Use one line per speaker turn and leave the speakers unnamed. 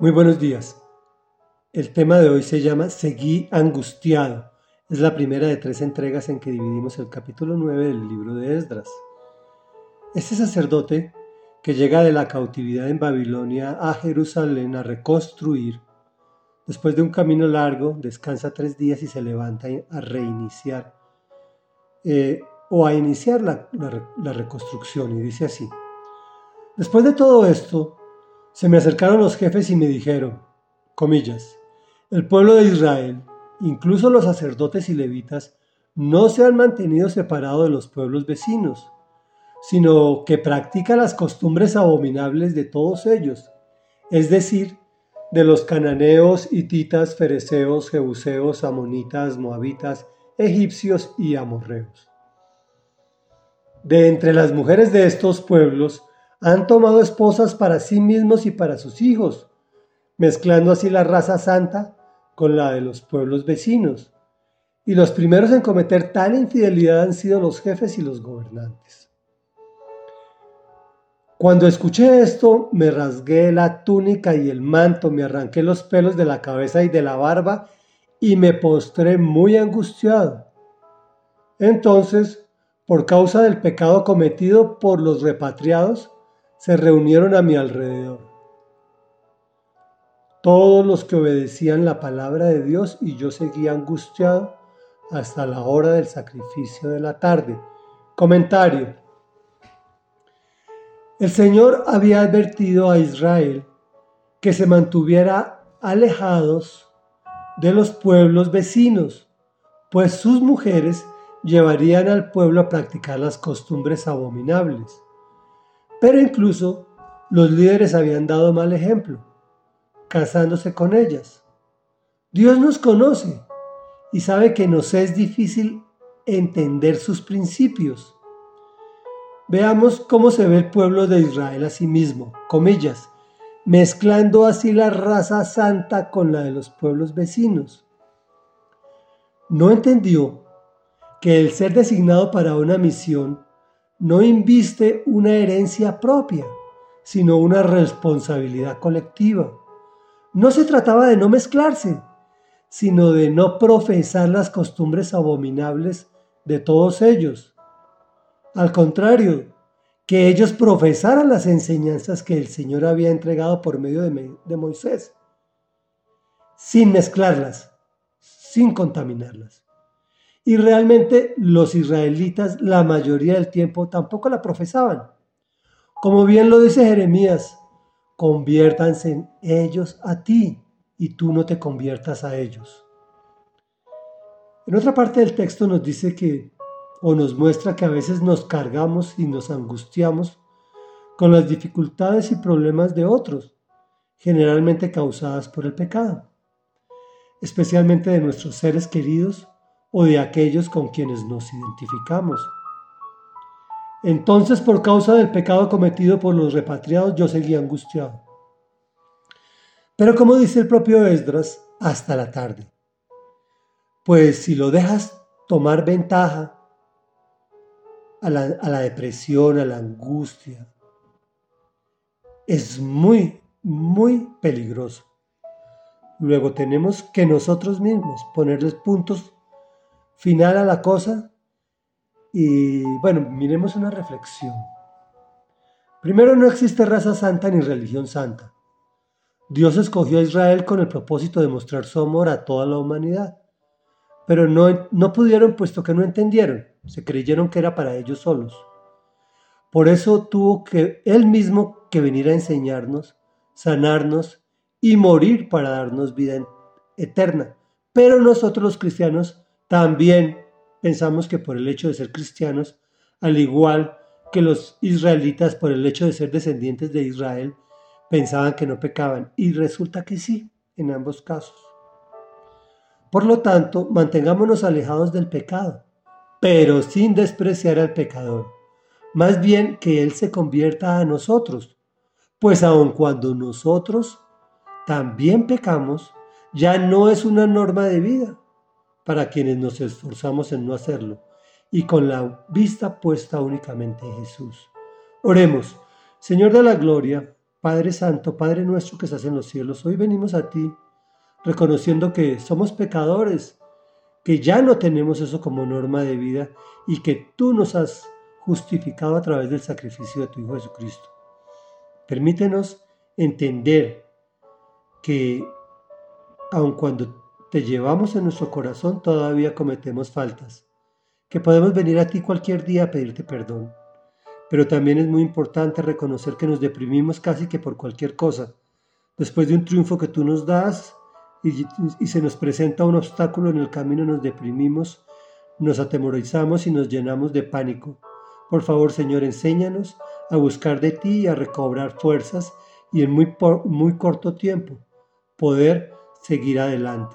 Muy buenos días. El tema de hoy se llama Seguí angustiado. Es la primera de tres entregas en que dividimos el capítulo 9 del libro de Esdras. Este sacerdote, que llega de la cautividad en Babilonia a Jerusalén a reconstruir, después de un camino largo, descansa tres días y se levanta a reiniciar eh, o a iniciar la, la reconstrucción. Y dice así, después de todo esto, se me acercaron los jefes y me dijeron, comillas, el pueblo de Israel, incluso los sacerdotes y levitas, no se han mantenido separados de los pueblos vecinos, sino que practica las costumbres abominables de todos ellos, es decir, de los cananeos, hititas, fereceos, jebuseos, amonitas, moabitas, egipcios y amorreos. De entre las mujeres de estos pueblos, han tomado esposas para sí mismos y para sus hijos, mezclando así la raza santa con la de los pueblos vecinos. Y los primeros en cometer tal infidelidad han sido los jefes y los gobernantes. Cuando escuché esto, me rasgué la túnica y el manto, me arranqué los pelos de la cabeza y de la barba y me postré muy angustiado. Entonces, por causa del pecado cometido por los repatriados, se reunieron a mi alrededor. Todos los que obedecían la palabra de Dios y yo seguía angustiado hasta la hora del sacrificio de la tarde. Comentario. El Señor había advertido a Israel que se mantuviera alejados de los pueblos vecinos, pues sus mujeres llevarían al pueblo a practicar las costumbres abominables. Pero incluso los líderes habían dado mal ejemplo, casándose con ellas. Dios nos conoce y sabe que nos es difícil entender sus principios. Veamos cómo se ve el pueblo de Israel a sí mismo, comillas, mezclando así la raza santa con la de los pueblos vecinos. No entendió que el ser designado para una misión no inviste una herencia propia, sino una responsabilidad colectiva. No se trataba de no mezclarse, sino de no profesar las costumbres abominables de todos ellos. Al contrario, que ellos profesaran las enseñanzas que el Señor había entregado por medio de, Moisés, sin mezclarlas, sin contaminarlas. Y realmente los israelitas la mayoría del tiempo tampoco la profesaban. Como bien lo dice Jeremías, conviértanse en ellos a ti y tú no te conviertas a ellos. En otra parte del texto nos dice que, o nos muestra que a veces nos cargamos y nos angustiamos con las dificultades y problemas de otros, generalmente causadas por el pecado, especialmente de nuestros seres queridos o de aquellos con quienes nos identificamos. Entonces, por causa del pecado cometido por los repatriados, yo seguía angustiado. Pero como dice el propio Esdras, hasta la tarde. Pues si lo dejas tomar ventaja a la, a la depresión, a la angustia, es muy, muy peligroso. Luego tenemos que nosotros mismos ponerles puntos final a la cosa. Y bueno, miremos una reflexión. Primero, no existe raza santa ni religión santa. Dios escogió a Israel con el propósito de mostrar su amor a toda la humanidad. Pero no, no pudieron puesto que no entendieron, se creyeron que era para ellos solos. Por eso tuvo que él mismo que venir a enseñarnos, sanarnos y morir para darnos vida eterna. Pero nosotros los cristianos también pensamos que por el hecho de ser cristianos, al igual que los israelitas por el hecho de ser descendientes de Israel, pensaban que no pecaban. Y resulta que sí, en ambos casos. Por lo tanto, mantengámonos alejados del pecado, pero sin despreciar al pecador. Más bien que Él se convierta a nosotros, pues aun cuando nosotros también pecamos, ya no es una norma de vida, para quienes nos esforzamos en no hacerlo y con la vista puesta únicamente en Jesús. Oremos, Señor de la Gloria, Padre Santo, Padre nuestro que estás en los cielos, hoy venimos a ti reconociendo que somos pecadores, que ya no tenemos eso como norma de vida y que tú nos has justificado a través del sacrificio de tu Hijo Jesucristo. Permítenos entender que aun cuando te llevamos en nuestro corazón todavía cometemos faltas, que podemos venir a ti cualquier día a pedirte perdón. Pero también es muy importante reconocer que nos deprimimos casi que por cualquier cosa. Después de un triunfo que tú nos das, y, se nos presenta un obstáculo en el camino, nos deprimimos, nos atemorizamos y nos llenamos de pánico. Por favor, Señor, enséñanos a buscar de ti y a recobrar fuerzas y en muy, muy corto tiempo poder seguir adelante.